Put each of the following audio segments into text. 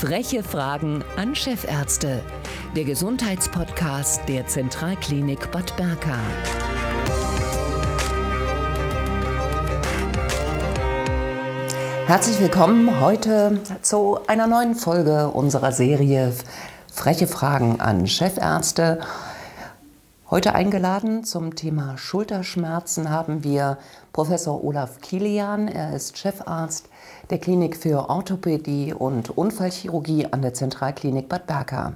Freche Fragen an Chefärzte. Der Gesundheitspodcast der Zentralklinik Bad Berka. Herzlich willkommen heute zu einer neuen Folge unserer Serie Freche Fragen an Chefärzte. Heute eingeladen zum Thema Schulterschmerzen haben wir Professor Olaf Kilian. Er ist Chefarzt der Klinik für Orthopädie und Unfallchirurgie an der Zentralklinik Bad Berka.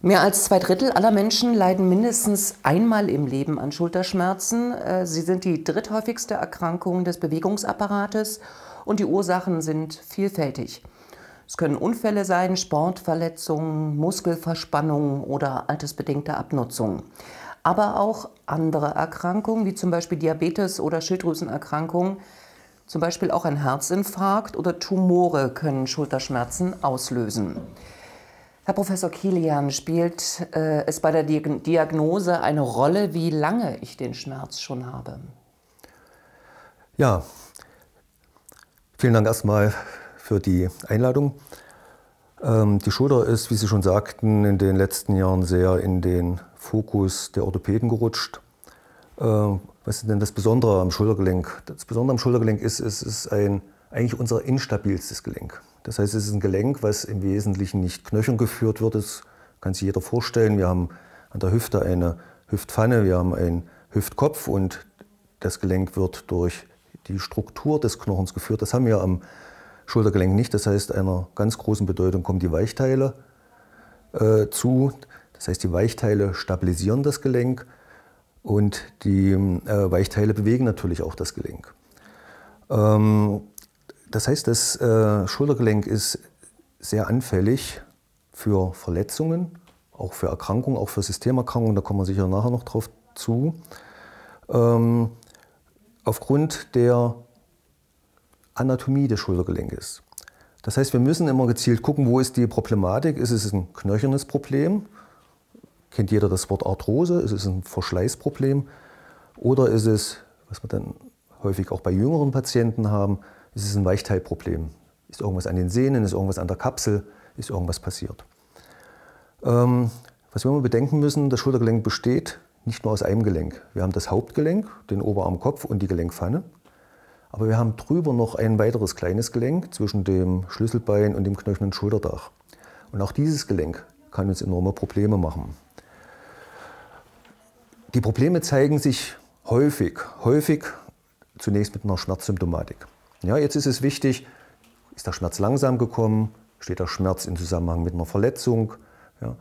Mehr als zwei Drittel aller Menschen leiden mindestens einmal im Leben an Schulterschmerzen. Äh, sie sind die dritthäufigste Erkrankung des Bewegungsapparates und die Ursachen sind vielfältig. Es können Unfälle sein, Sportverletzungen, Muskelverspannungen oder altersbedingte Abnutzung. Aber auch andere Erkrankungen, wie zum Beispiel Diabetes oder Schilddrüsenerkrankungen, zum Beispiel auch ein Herzinfarkt oder Tumore können Schulterschmerzen auslösen. Herr Professor Kilian, spielt äh, es bei der Diagnose eine Rolle, wie lange ich den Schmerz schon habe? Ja, vielen Dank erstmal für die Einladung. Ähm, die Schulter ist, wie Sie schon sagten, in den letzten Jahren sehr in den Fokus der Orthopäden gerutscht. Äh, was ist denn das Besondere am Schultergelenk? Das Besondere am Schultergelenk ist, es ist ein, eigentlich unser instabilstes Gelenk. Das heißt, es ist ein Gelenk, was im Wesentlichen nicht knöcherngeführt wird. Das kann sich jeder vorstellen. Wir haben an der Hüfte eine Hüftpfanne, wir haben einen Hüftkopf und das Gelenk wird durch die Struktur des Knochens geführt. Das haben wir am Schultergelenk nicht. Das heißt, einer ganz großen Bedeutung kommen die Weichteile äh, zu. Das heißt, die Weichteile stabilisieren das Gelenk und die äh, Weichteile bewegen natürlich auch das Gelenk. Ähm, das heißt, das äh, Schultergelenk ist sehr anfällig für Verletzungen, auch für Erkrankungen, auch für Systemerkrankungen. Da kommen wir sicher nachher noch drauf zu. Ähm, aufgrund der Anatomie des Schultergelenkes. Das heißt, wir müssen immer gezielt gucken, wo ist die Problematik. Ist es ein knöchernes Problem? Kennt jeder das Wort Arthrose? Ist es ein Verschleißproblem? Oder ist es, was wir dann häufig auch bei jüngeren Patienten haben, ist es ein Weichteilproblem? Ist irgendwas an den Sehnen? Ist irgendwas an der Kapsel? Ist irgendwas passiert? Ähm, was wir immer bedenken müssen, das Schultergelenk besteht nicht nur aus einem Gelenk. Wir haben das Hauptgelenk, den Oberarmkopf und die Gelenkpfanne. Aber wir haben drüber noch ein weiteres kleines Gelenk zwischen dem Schlüsselbein und dem knöchernen Schulterdach. Und auch dieses Gelenk kann uns enorme Probleme machen. Die Probleme zeigen sich häufig, häufig zunächst mit einer Schmerzsymptomatik. Ja, jetzt ist es wichtig, ist der Schmerz langsam gekommen, steht der Schmerz im Zusammenhang mit einer Verletzung, ja,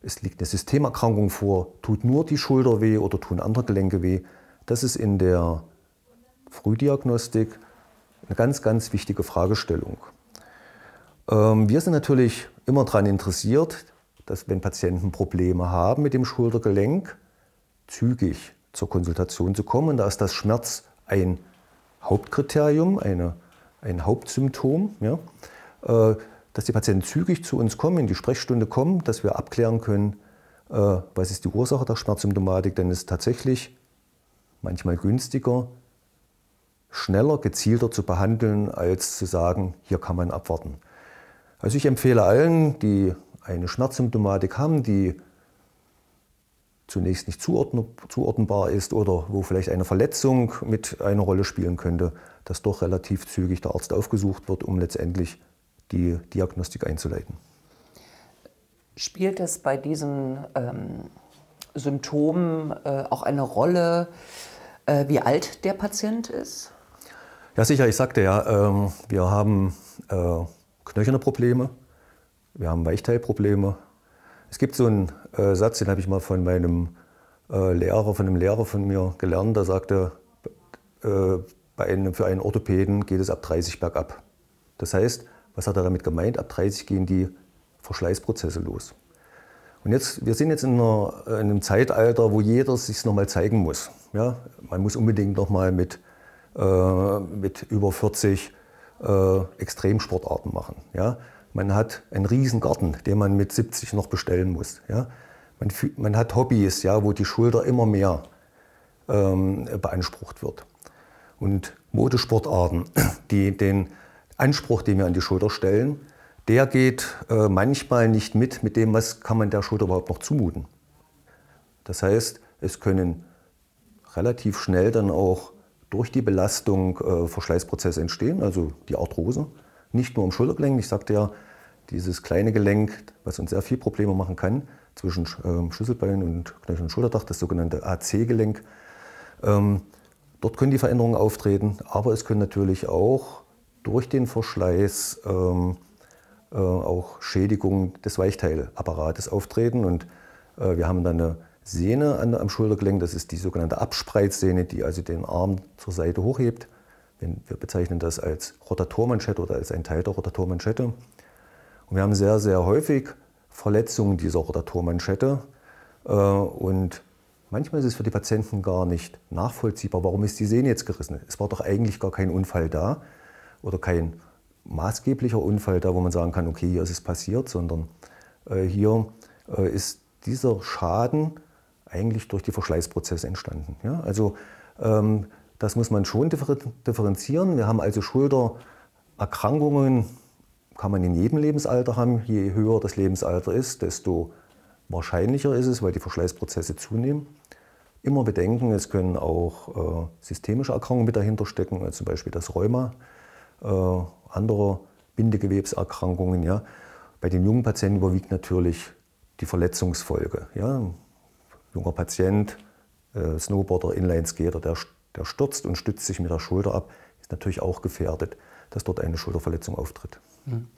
es liegt eine Systemerkrankung vor, tut nur die Schulter weh oder tun andere Gelenke weh. Das ist in der Frühdiagnostik eine ganz, ganz wichtige Fragestellung. Ähm, wir sind natürlich immer daran interessiert, dass wenn Patienten Probleme haben mit dem Schultergelenk, zügig zur Konsultation zu kommen. Da ist das Schmerz ein Hauptkriterium, eine, ein Hauptsymptom. Ja? Äh, dass die Patienten zügig zu uns kommen, in die Sprechstunde kommen, dass wir abklären können, äh, was ist die Ursache der Schmerzsymptomatik, denn es ist tatsächlich manchmal günstiger, schneller, gezielter zu behandeln, als zu sagen, hier kann man abwarten. Also ich empfehle allen, die eine Schmerzsymptomatik haben, die zunächst nicht zuordnenbar ist oder wo vielleicht eine Verletzung mit einer Rolle spielen könnte, dass doch relativ zügig der Arzt aufgesucht wird, um letztendlich die Diagnostik einzuleiten. Spielt es bei diesen ähm, Symptomen äh, auch eine Rolle, äh, wie alt der Patient ist? Ja, sicher. Ich sagte ja, ähm, wir haben äh, knöcherne Probleme, wir haben Weichteilprobleme. Es gibt so einen äh, Satz, den habe ich mal von meinem äh, Lehrer, von einem Lehrer von mir gelernt. Der sagte, äh, einem, für einen Orthopäden geht es ab 30 bergab. Das heißt, was hat er damit gemeint? Ab 30 gehen die Verschleißprozesse los. Und jetzt, wir sind jetzt in, einer, in einem Zeitalter, wo jeder sich nochmal zeigen muss. Ja? Man muss unbedingt nochmal mit mit über 40 äh, Extremsportarten machen. Ja? Man hat einen riesen Garten, den man mit 70 noch bestellen muss. Ja? Man, man hat Hobbys, ja, wo die Schulter immer mehr ähm, beansprucht wird. Und Modesportarten, die den Anspruch, den wir an die Schulter stellen, der geht äh, manchmal nicht mit mit dem, was kann man der Schulter überhaupt noch zumuten. Das heißt, es können relativ schnell dann auch durch die Belastung äh, Verschleißprozesse entstehen, also die Arthrose. Nicht nur im Schultergelenk, ich sagte ja, dieses kleine Gelenk, was uns sehr viel Probleme machen kann, zwischen ähm, Schlüsselbein und Knöchel und Schulterdach, das sogenannte AC-Gelenk. Ähm, dort können die Veränderungen auftreten, aber es können natürlich auch durch den Verschleiß ähm, äh, auch Schädigungen des Weichteilapparates auftreten. Und äh, wir haben dann eine Sehne an, am Schultergelenk, das ist die sogenannte Abspreizsehne, die also den Arm zur Seite hochhebt. Wir bezeichnen das als Rotatormanschette oder als ein Teil der Rotatormanschette. Und wir haben sehr, sehr häufig Verletzungen dieser Rotatormanschette. Äh, und manchmal ist es für die Patienten gar nicht nachvollziehbar, warum ist die Sehne jetzt gerissen. Es war doch eigentlich gar kein Unfall da oder kein maßgeblicher Unfall da, wo man sagen kann, okay, hier ist es passiert, sondern äh, hier äh, ist dieser Schaden eigentlich durch die Verschleißprozesse entstanden. Ja? Also ähm, das muss man schon differenzieren. Wir haben also Schultererkrankungen, kann man in jedem Lebensalter haben. Je höher das Lebensalter ist, desto wahrscheinlicher ist es, weil die Verschleißprozesse zunehmen. Immer bedenken, es können auch äh, systemische Erkrankungen mit dahinter stecken, also zum Beispiel das Rheuma, äh, andere Bindegewebserkrankungen. Ja. Bei den jungen Patienten überwiegt natürlich die Verletzungsfolge. Ja junger Patient, äh, Snowboarder, Inlineskater, der, der stürzt und stützt sich mit der Schulter ab, ist natürlich auch gefährdet, dass dort eine Schulterverletzung auftritt. Mhm.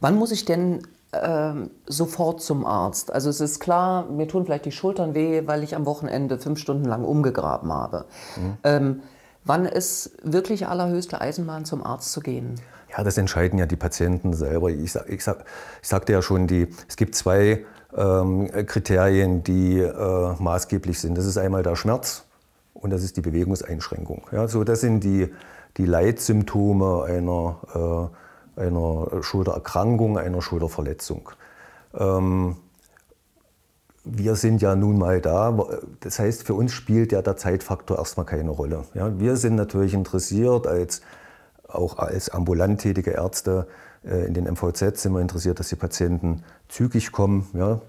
Wann muss ich denn äh, sofort zum Arzt? Also es ist klar, mir tun vielleicht die Schultern weh, weil ich am Wochenende fünf Stunden lang umgegraben habe. Mhm. Ähm, wann ist wirklich allerhöchste Eisenbahn, zum Arzt zu gehen? Ja, das entscheiden ja die Patienten selber. Ich, ich, sag, ich sagte ja schon, die, es gibt zwei ähm, Kriterien, die äh, maßgeblich sind. Das ist einmal der Schmerz und das ist die Bewegungseinschränkung. Ja, so das sind die, die Leitsymptome einer, äh, einer Schultererkrankung, einer Schulterverletzung. Ähm, wir sind ja nun mal da. Das heißt, für uns spielt ja der Zeitfaktor erstmal keine Rolle. Ja, wir sind natürlich interessiert, als, auch als ambulant tätige Ärzte, in den MVZ sind wir interessiert, dass die Patienten zügig kommen. Ja.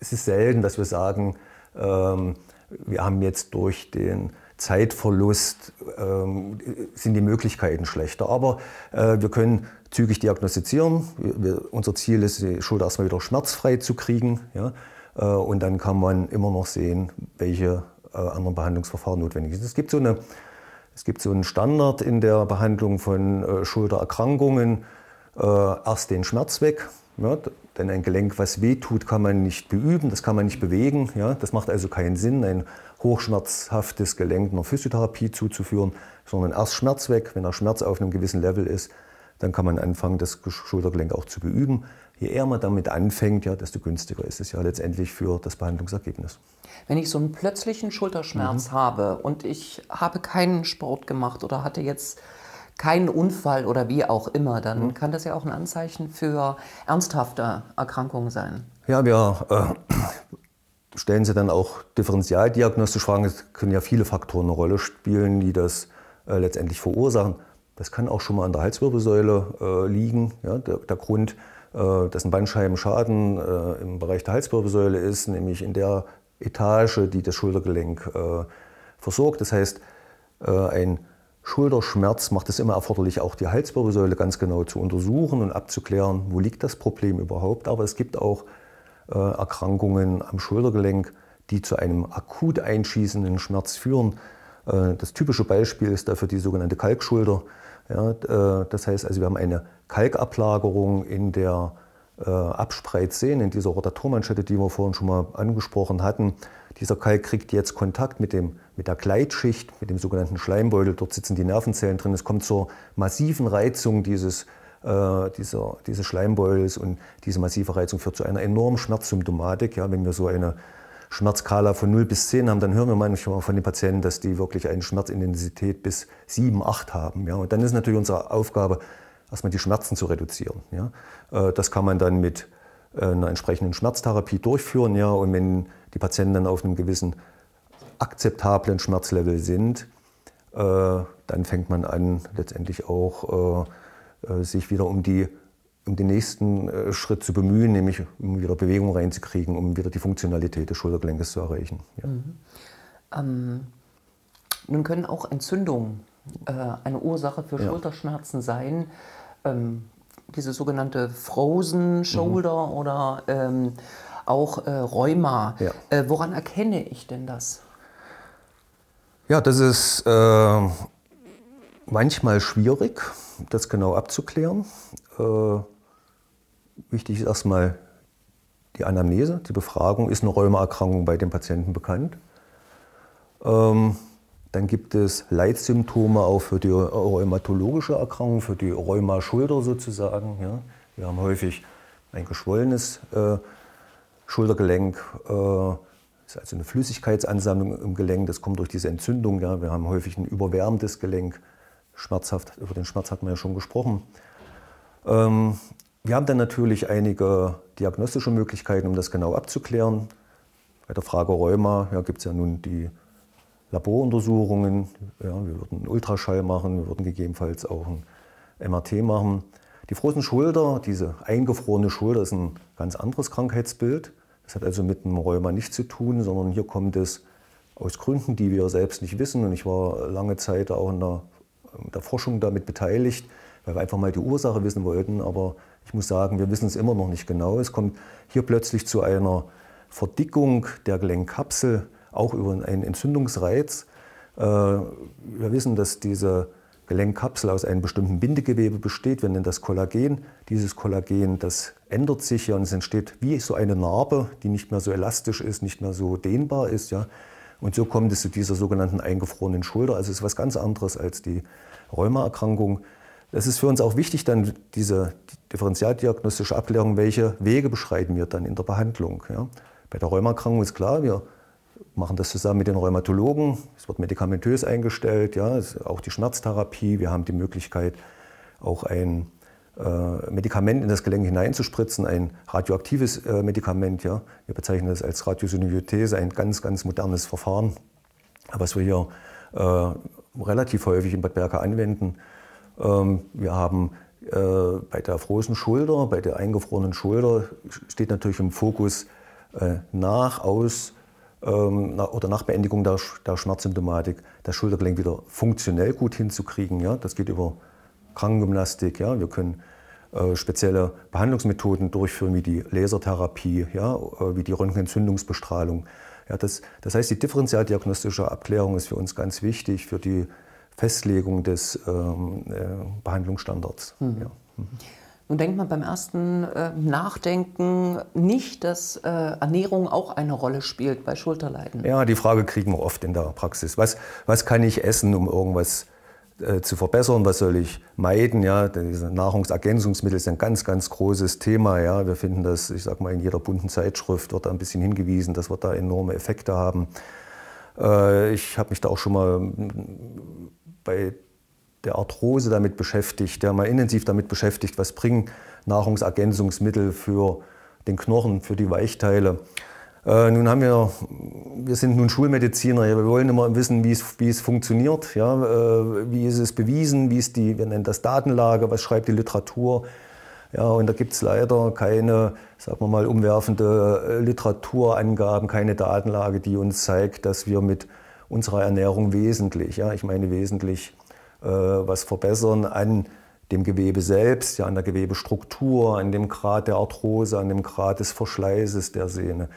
Es ist selten, dass wir sagen, ähm, wir haben jetzt durch den Zeitverlust ähm, sind die Möglichkeiten schlechter. Aber äh, wir können zügig diagnostizieren. Wir, unser Ziel ist, die Schulter erstmal wieder schmerzfrei zu kriegen. Ja? Äh, und dann kann man immer noch sehen, welche äh, anderen Behandlungsverfahren notwendig sind. Es gibt so eine es gibt so einen Standard in der Behandlung von äh, Schultererkrankungen. Äh, erst den Schmerz weg, ja, denn ein Gelenk, was wehtut, kann man nicht beüben, das kann man nicht bewegen. Ja, das macht also keinen Sinn, ein hochschmerzhaftes Gelenk einer Physiotherapie zuzuführen, sondern erst Schmerz weg. Wenn der Schmerz auf einem gewissen Level ist, dann kann man anfangen, das Schultergelenk auch zu beüben. Je eher man damit anfängt, ja, desto günstiger ist es ja letztendlich für das Behandlungsergebnis. Wenn ich so einen plötzlichen Schulterschmerz mhm. habe und ich habe keinen Sport gemacht oder hatte jetzt keinen Unfall oder wie auch immer, dann mhm. kann das ja auch ein Anzeichen für ernsthafte Erkrankungen sein. Ja, wir äh, stellen sie dann auch differenzialdiagnostisch Fragen. Es können ja viele Faktoren eine Rolle spielen, die das äh, letztendlich verursachen. Das kann auch schon mal an der Halswirbelsäule äh, liegen. Ja, der, der Grund, äh, dass ein Bandscheibenschaden äh, im Bereich der Halswirbelsäule ist, nämlich in der Etage, die das Schultergelenk äh, versorgt. Das heißt, ein Schulterschmerz macht es immer erforderlich, auch die Halswirbelsäule ganz genau zu untersuchen und abzuklären, wo liegt das Problem überhaupt. Aber es gibt auch äh, Erkrankungen am Schultergelenk, die zu einem akut einschießenden Schmerz führen. Äh, das typische Beispiel ist dafür die sogenannte Kalkschulter. Ja, äh, das heißt also, wir haben eine Kalkablagerung in der äh, Abspreizsehne, in dieser Rotatormanschette, die wir vorhin schon mal angesprochen hatten. Dieser Kalk kriegt jetzt Kontakt mit, dem, mit der Gleitschicht, mit dem sogenannten Schleimbeutel. Dort sitzen die Nervenzellen drin. Es kommt zur massiven Reizung dieses, äh, dieser, dieses Schleimbeutels und diese massive Reizung führt zu einer enormen Schmerzsymptomatik. Ja, wenn wir so eine Schmerzskala von 0 bis 10 haben, dann hören wir manchmal von den Patienten, dass die wirklich eine Schmerzintensität bis 7, 8 haben. Ja. Und dann ist natürlich unsere Aufgabe, erstmal die Schmerzen zu reduzieren. Ja. Äh, das kann man dann mit äh, einer entsprechenden Schmerztherapie durchführen. Ja. Und wenn die Patienten dann auf einem gewissen akzeptablen Schmerzlevel sind, äh, dann fängt man an, letztendlich auch sich wieder um die um den nächsten Schritt zu bemühen, nämlich um wieder Bewegung reinzukriegen, um wieder die Funktionalität des Schultergelenkes zu erreichen. Ja. Mhm. Ähm, nun können auch Entzündungen äh, eine Ursache für ja. Schulterschmerzen sein. Ähm, diese sogenannte Frozen Shoulder mhm. oder ähm, auch äh, Rheuma. Ja. Äh, woran erkenne ich denn das? Ja, das ist äh, manchmal schwierig, das genau abzuklären. Äh, wichtig ist erstmal die Anamnese, die Befragung. Ist eine Rheumaerkrankung bei dem Patienten bekannt? Ähm, dann gibt es Leitsymptome auch für die rheumatologische Erkrankung, für die Rheumaschulter sozusagen. Ja. Wir haben häufig ein geschwollenes äh, Schultergelenk, äh, ist also eine Flüssigkeitsansammlung im Gelenk, das kommt durch diese Entzündung. Ja. Wir haben häufig ein überwärmendes Gelenk, schmerzhaft, über den Schmerz hat man ja schon gesprochen. Ähm, wir haben dann natürlich einige diagnostische Möglichkeiten, um das genau abzuklären. Bei der Frage Rheuma ja, gibt es ja nun die Laboruntersuchungen. Ja, wir würden einen Ultraschall machen, wir würden gegebenenfalls auch ein MRT machen. Die frozen Schulter, diese eingefrorene Schulter, ist ein ganz anderes Krankheitsbild. Das hat also mit dem Rheuma nichts zu tun, sondern hier kommt es aus Gründen, die wir selbst nicht wissen. Und ich war lange Zeit auch in der, in der Forschung damit beteiligt, weil wir einfach mal die Ursache wissen wollten. Aber ich muss sagen, wir wissen es immer noch nicht genau. Es kommt hier plötzlich zu einer Verdickung der Gelenkkapsel auch über einen Entzündungsreiz. Äh, wir wissen, dass diese Gelenkkapsel aus einem bestimmten Bindegewebe besteht. Wir nennen das Kollagen. Dieses Kollagen, das ändert sich ja und es entsteht wie so eine Narbe, die nicht mehr so elastisch ist, nicht mehr so dehnbar ist. Ja. Und so kommt es zu dieser sogenannten eingefrorenen Schulter. Also es ist was ganz anderes als die Rheumaerkrankung. Es ist für uns auch wichtig, dann diese differenzialdiagnostische Abklärung, welche Wege beschreiten wir dann in der Behandlung. Ja. Bei der Rheumaerkrankung ist klar, wir machen das zusammen mit den Rheumatologen. Es wird medikamentös eingestellt, ja, auch die Schmerztherapie. Wir haben die Möglichkeit, auch ein äh, Medikament in das Gelenk hineinzuspritzen, ein radioaktives äh, Medikament. Ja. Wir bezeichnen das als Radiosyniothese, ein ganz, ganz modernes Verfahren, was wir hier äh, relativ häufig in Bad Berka anwenden. Ähm, wir haben äh, bei der frozen Schulter, bei der eingefrorenen Schulter steht natürlich im Fokus äh, nach, aus, ähm, oder nach Beendigung der, der Schmerzsymptomatik das Schultergelenk wieder funktionell gut hinzukriegen. Ja? Das geht über Krankengymnastik. Ja? Wir können äh, spezielle Behandlungsmethoden durchführen, wie die Lasertherapie, ja? Äh, wie die Röntgenentzündungsbestrahlung. Ja, das, das heißt, die differenzialdiagnostische Abklärung ist für uns ganz wichtig für die Festlegung des ähm, äh, Behandlungsstandards. Mhm. Ja. Mhm. Nun denkt man beim ersten äh, Nachdenken nicht, dass äh, Ernährung auch eine Rolle spielt bei Schulterleiden. Ja, die Frage kriegen wir oft in der Praxis. Was, was kann ich essen, um irgendwas äh, zu verbessern? Was soll ich meiden? Ja, diese Nahrungsergänzungsmittel sind ein ganz, ganz großes Thema. Ja, wir finden das, ich sag mal, in jeder bunten Zeitschrift wird da ein bisschen hingewiesen, dass wir da enorme Effekte haben. Äh, ich habe mich da auch schon mal bei der Arthrose damit beschäftigt, der mal intensiv damit beschäftigt, was bringen Nahrungsergänzungsmittel für den Knochen, für die Weichteile. Äh, nun haben wir, wir sind nun Schulmediziner, wir wollen immer wissen, wie es, funktioniert, ja, äh, wie ist es bewiesen, wie ist die, wir nennen das Datenlage, was schreibt die Literatur. Ja, und da gibt es leider keine, sagen wir mal, umwerfende äh, Literaturangaben, keine Datenlage, die uns zeigt, dass wir mit unserer Ernährung wesentlich, ja, ich meine wesentlich was verbessern an dem Gewebe selbst, ja, an der Gewebestruktur, an dem Grad der Arthrose, an dem Grad des Verschleißes der Sehne.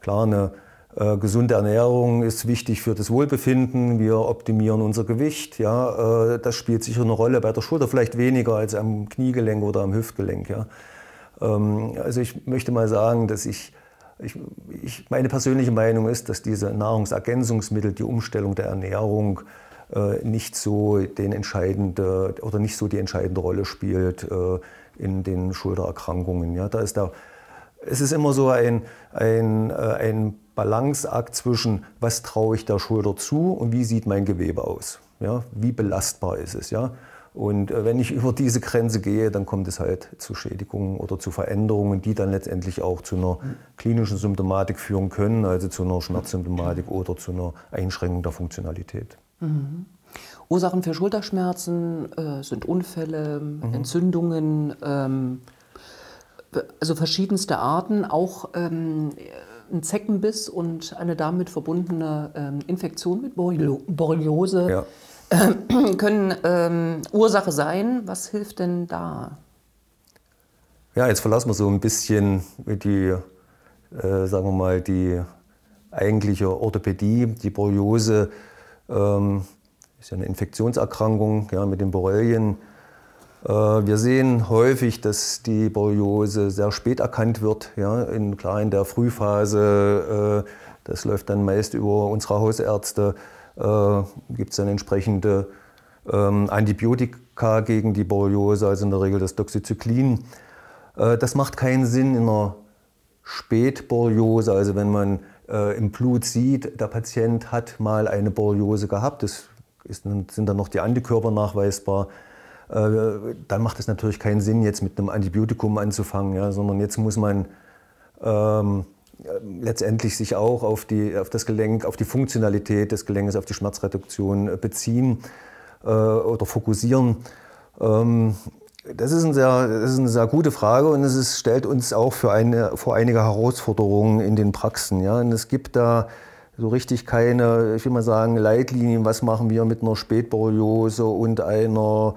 Klar, eine äh, gesunde Ernährung ist wichtig für das Wohlbefinden. Wir optimieren unser Gewicht. Ja, äh, das spielt sicher eine Rolle bei der Schulter, vielleicht weniger als am Kniegelenk oder am Hüftgelenk. Ja. Ähm, also ich möchte mal sagen, dass ich, ich, ich, meine persönliche Meinung ist, dass diese Nahrungsergänzungsmittel, die Umstellung der Ernährung äh, nicht so den entscheidende oder nicht so die entscheidende Rolle spielt äh, in den Schultererkrankungen. Ja, da ist da, es ist immer so ein, ein, äh, ein Balanceakt zwischen, was traue ich der Schulter zu und wie sieht mein Gewebe aus. Ja, wie belastbar ist es. Ja? Und wenn ich über diese Grenze gehe, dann kommt es halt zu Schädigungen oder zu Veränderungen, die dann letztendlich auch zu einer klinischen Symptomatik führen können, also zu einer Schmerzsymptomatik oder zu einer Einschränkung der Funktionalität. Mhm. Ursachen für Schulterschmerzen äh, sind Unfälle, mhm. Entzündungen, ähm, also verschiedenste Arten, auch ähm, ein Zeckenbiss und eine damit verbundene ähm, Infektion mit Borreliose ja. äh, können ähm, Ursache sein. Was hilft denn da? Ja, jetzt verlassen wir so ein bisschen die, äh, sagen wir mal, die eigentliche Orthopädie. Die Borreliose ähm, ist ja eine Infektionserkrankung ja, mit den Borrelien. Äh, wir sehen häufig, dass die Borreliose sehr spät erkannt wird, ja, in, klar in der Frühphase. Äh, das läuft dann meist über unsere Hausärzte. Äh, Gibt es dann entsprechende ähm, Antibiotika gegen die Borreliose, also in der Regel das Doxycyclin. Das macht keinen Sinn in einer Spätborreliose, also wenn man im Blut sieht, der Patient hat mal eine Borreliose gehabt, das ist, sind dann noch die Antikörper nachweisbar, äh, dann macht es natürlich keinen Sinn, jetzt mit einem Antibiotikum anzufangen, ja, sondern jetzt muss man ähm, letztendlich sich auch auf, die, auf das Gelenk, auf die Funktionalität des Gelenkes, auf die Schmerzreduktion äh, beziehen äh, oder fokussieren. Ähm, das ist, sehr, das ist, eine sehr gute Frage und es ist, stellt uns auch für eine, vor einige Herausforderungen in den Praxen. Ja. Und es gibt da so richtig keine, ich will mal sagen, Leitlinien, was machen wir mit einer Spätborreliose und einer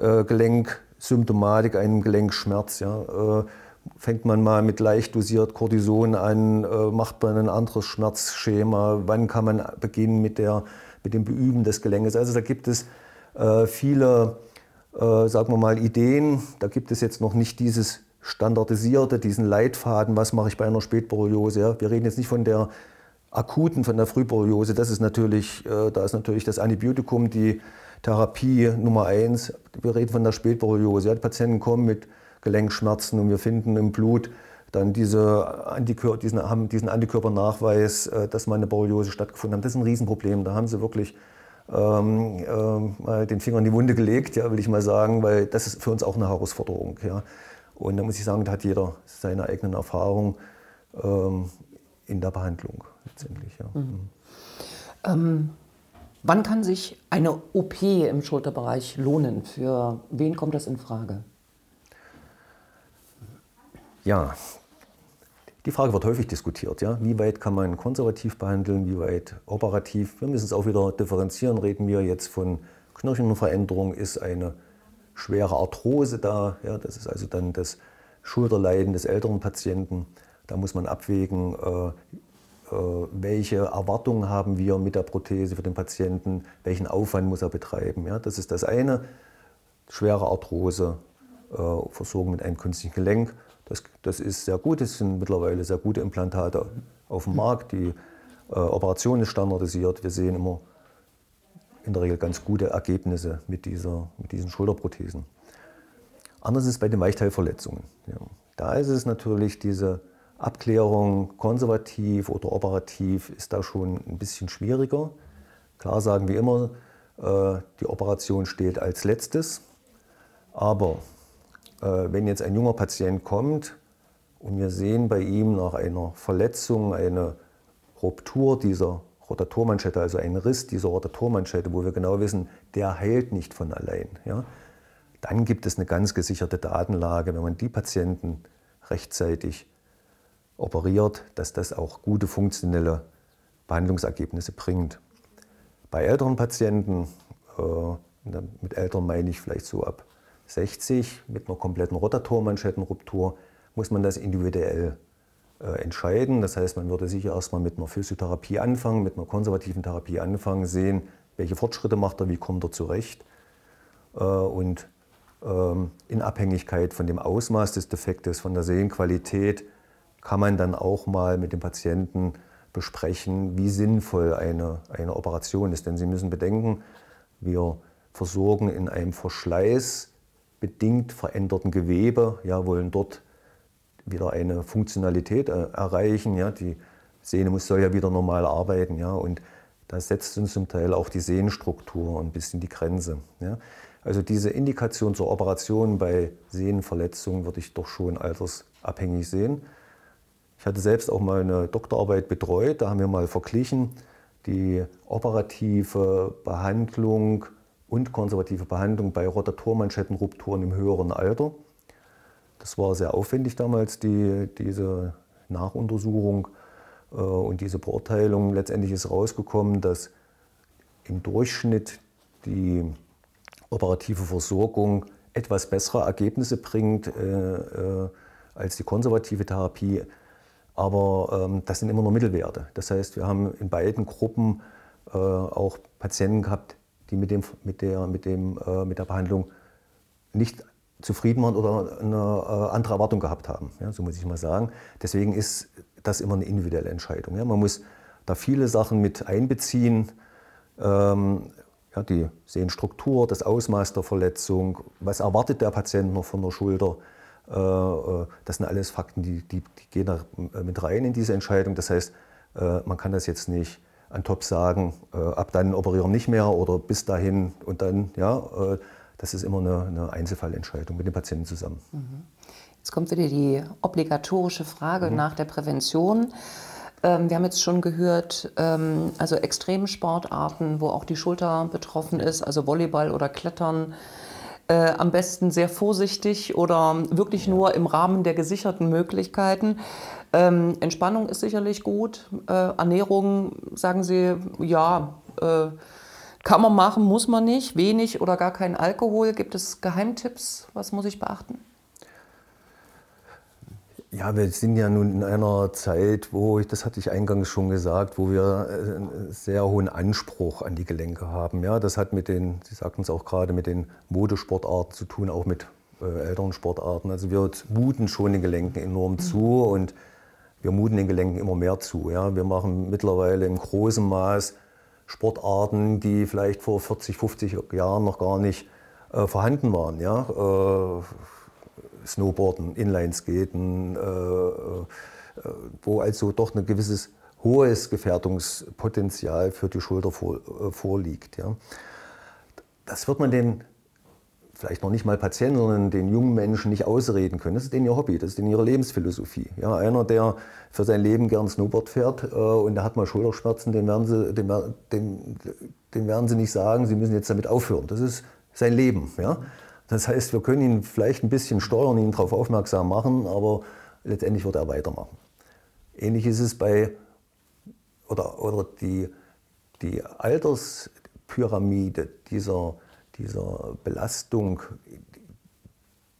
äh, Gelenksymptomatik, einem Gelenkschmerz. Ja. Äh, fängt man mal mit leicht dosiert Cortison an, äh, macht man ein anderes Schmerzschema, wann kann man beginnen mit, der, mit dem Beüben des Gelenkes. Also da gibt es äh, viele, äh, sagen wir mal, Ideen. Da gibt es jetzt noch nicht dieses standardisierte, diesen Leitfaden, was mache ich bei einer Spätborreliose. Ja. Wir reden jetzt nicht von der akuten, von der Frühborreliose. Das ist natürlich, äh, da ist natürlich das Antibiotikum die Therapie Nummer eins. Wir reden von der Spätborreliose. Die Patienten kommen mit Gelenkschmerzen und wir finden im Blut dann diese Antikör diesen, haben diesen Antikörpernachweis, äh, dass mal eine Borreliose stattgefunden hat. Das ist ein Riesenproblem. Da haben sie wirklich ähm, äh, den Finger in die Wunde gelegt, ja, will ich mal sagen, weil das ist für uns auch eine Herausforderung. Ja. Und da muss ich sagen, da hat jeder seine eigenen Erfahrungen ähm, in der Behandlung letztendlich. Ja. Mhm. Ähm Wann kann sich eine OP im Schulterbereich lohnen? Für wen kommt das in Frage? Ja, die Frage wird häufig diskutiert. Ja? Wie weit kann man konservativ behandeln, wie weit operativ? Wir müssen es auch wieder differenzieren. Reden wir jetzt von Knochenveränderung, ist eine schwere Arthrose da. Ja? Das ist also dann das Schulterleiden des älteren Patienten. Da muss man abwägen, äh, äh, welche Erwartungen haben wir mit der Prothese für den Patienten, welchen Aufwand muss er betreiben. Ja, das ist das eine. Schwere Arthrose, äh, Versorgung mit einem künstlichen Gelenk, das, das ist sehr gut. Es sind mittlerweile sehr gute Implantate auf dem Markt. Die äh, Operation ist standardisiert. Wir sehen immer in der Regel ganz gute Ergebnisse mit, dieser, mit diesen Schulterprothesen. Anders ist es bei den Weichteilverletzungen. Ja. Da ist es natürlich diese Abklärung konservativ oder operativ ist da schon ein bisschen schwieriger. Klar sagen wir immer, äh, die Operation steht als letztes. Aber wenn jetzt ein junger Patient kommt und wir sehen bei ihm nach einer Verletzung eine Ruptur dieser Rotatormanschette, also einen Riss dieser Rotatormanschette, wo wir genau wissen, der heilt nicht von allein, ja, dann gibt es eine ganz gesicherte Datenlage, wenn man die Patienten rechtzeitig operiert, dass das auch gute funktionelle Behandlungsergebnisse bringt. Bei älteren Patienten, äh, mit älteren meine ich vielleicht so ab 60, mit einer kompletten Rotatormanschettenruptur, muss man das individuell äh, entscheiden. Das heißt, man würde sicher erstmal mit einer Physiotherapie anfangen, mit einer konservativen Therapie anfangen, sehen, welche Fortschritte macht er, wie kommt er zurecht. Äh, und ähm, in Abhängigkeit von dem Ausmaß des Defektes, von der Sehenqualität, kann man dann auch mal mit dem Patienten besprechen, wie sinnvoll eine, eine Operation ist. Denn Sie müssen bedenken, wir versorgen in einem verschleißbedingt veränderten Gewebe, ja, wollen dort wieder eine Funktionalität äh, erreichen. Ja. Die Sehne muss, soll ja wieder normal arbeiten. Ja, und da setzt uns zum Teil auch die Sehnenstruktur ein bisschen die Grenze. Ja. Also diese Indikation zur Operation bei Sehnenverletzungen würde ich doch schon altersabhängig sehen. Ich hatte selbst auch mal eine Doktorarbeit betreut, da haben wir mal verglichen die operative Behandlung und konservative Behandlung bei Rotatormanschettenrupturen im höheren Alter. Das war sehr aufwendig damals, die, diese Nachuntersuchung äh, und diese Beurteilung. Letztendlich ist rausgekommen, dass im Durchschnitt die operative Versorgung etwas bessere Ergebnisse bringt äh, äh, als die konservative Therapie. Aber ähm, das sind immer nur Mittelwerte. Das heißt, wir haben in beiden Gruppen äh, auch Patienten gehabt, die mit, dem, mit, der, mit, dem, äh, mit der Behandlung nicht zufrieden waren oder eine äh, andere Erwartung gehabt haben. Ja, so muss ich mal sagen. Deswegen ist das immer eine individuelle Entscheidung. Ja. Man muss da viele Sachen mit einbeziehen. Ähm, ja, die Sehenstruktur, das Ausmaß der Verletzung, was erwartet der Patient noch von der Schulter. Äh, äh, das sind alles Fakten, die, die, die gehen da mit rein in diese Entscheidung. Das heißt, man kann das jetzt nicht an Top sagen, ab dann operieren nicht mehr oder bis dahin und dann, ja, das ist immer eine, eine Einzelfallentscheidung mit dem Patienten zusammen. Mhm. Jetzt kommt wieder die obligatorische Frage mhm. nach der Prävention. Ähm, wir haben jetzt schon gehört, ähm, also Extremsportarten, wo auch die Schulter betroffen ist, also Volleyball oder Klettern, äh, am besten sehr vorsichtig oder wirklich nur im Rahmen der gesicherten Möglichkeiten. Ähm, Entspannung ist sicherlich gut. Äh, Ernährung, sagen Sie, ja, äh, kann man machen, muss man nicht. Wenig oder gar kein Alkohol. Gibt es Geheimtipps? Was muss ich beachten? Ja, wir sind ja nun in einer Zeit, wo ich, das hatte ich eingangs schon gesagt, wo wir äh, einen sehr hohen Anspruch an die Gelenke haben. Ja, das hat mit den, Sie sagten es auch gerade, mit den Modesportarten zu tun, auch mit äh, älteren Sportarten. Also wir muten schon den Gelenken enorm mhm. zu und wir muten den Gelenken immer mehr zu. Ja. Wir machen mittlerweile im großen Maß Sportarten, die vielleicht vor 40, 50 Jahren noch gar nicht äh, vorhanden waren. Ja? Äh, Snowboarden, Inlineskaten, äh, äh, wo also doch ein gewisses hohes Gefährdungspotenzial für die Schulter vor, äh, vorliegt. Ja? Das wird man den vielleicht noch nicht mal Patienten, sondern den jungen Menschen nicht ausreden können. Das ist denen ihr Hobby, das ist denen ihre Lebensphilosophie. Ja, einer, der für sein Leben gern Snowboard fährt äh, und der hat mal Schulterschmerzen, den werden, sie, den, den, den werden sie nicht sagen, sie müssen jetzt damit aufhören. Das ist sein Leben. Ja? Das heißt, wir können ihn vielleicht ein bisschen steuern, ihn darauf aufmerksam machen, aber letztendlich wird er weitermachen. Ähnlich ist es bei, oder, oder die, die Alterspyramide dieser dieser Belastung,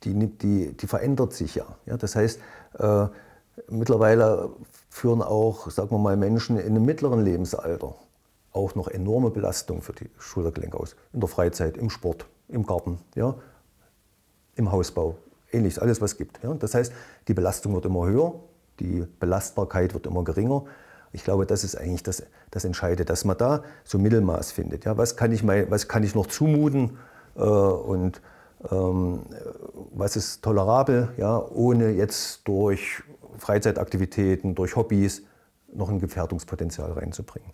die, die, die verändert sich ja. ja das heißt, äh, mittlerweile führen auch, sagen wir mal, Menschen in einem mittleren Lebensalter auch noch enorme Belastungen für die Schultergelenke aus. In der Freizeit, im Sport, im Garten, ja, im Hausbau, ähnliches, alles was gibt. Ja. Das heißt, die Belastung wird immer höher, die Belastbarkeit wird immer geringer. Ich glaube, das ist eigentlich das, das Entscheidende, dass man da so Mittelmaß findet. Ja, was, kann ich mein, was kann ich noch zumuten äh, und ähm, was ist tolerabel, ja, ohne jetzt durch Freizeitaktivitäten, durch Hobbys noch ein Gefährdungspotenzial reinzubringen.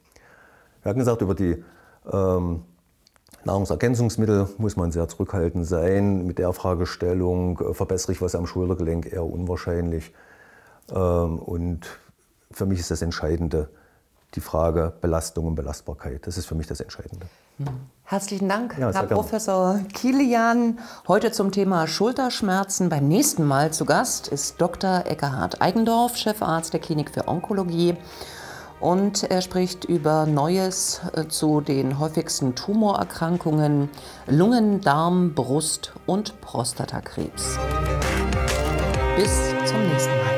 Wir hatten gesagt, über die ähm, Nahrungsergänzungsmittel muss man sehr zurückhaltend sein. Mit der Fragestellung, äh, verbessere ich was am Schultergelenk, eher unwahrscheinlich. Ähm, und für mich ist das Entscheidende die Frage Belastung und Belastbarkeit. Das ist für mich das Entscheidende. Herzlichen Dank, ja, Herr Professor Kilian. Heute zum Thema Schulterschmerzen. Beim nächsten Mal zu Gast ist Dr. Eckhard Eigendorf, Chefarzt der Klinik für Onkologie. Und er spricht über Neues äh, zu den häufigsten Tumorerkrankungen Lungen, Darm, Brust und Prostatakrebs. Bis zum nächsten Mal.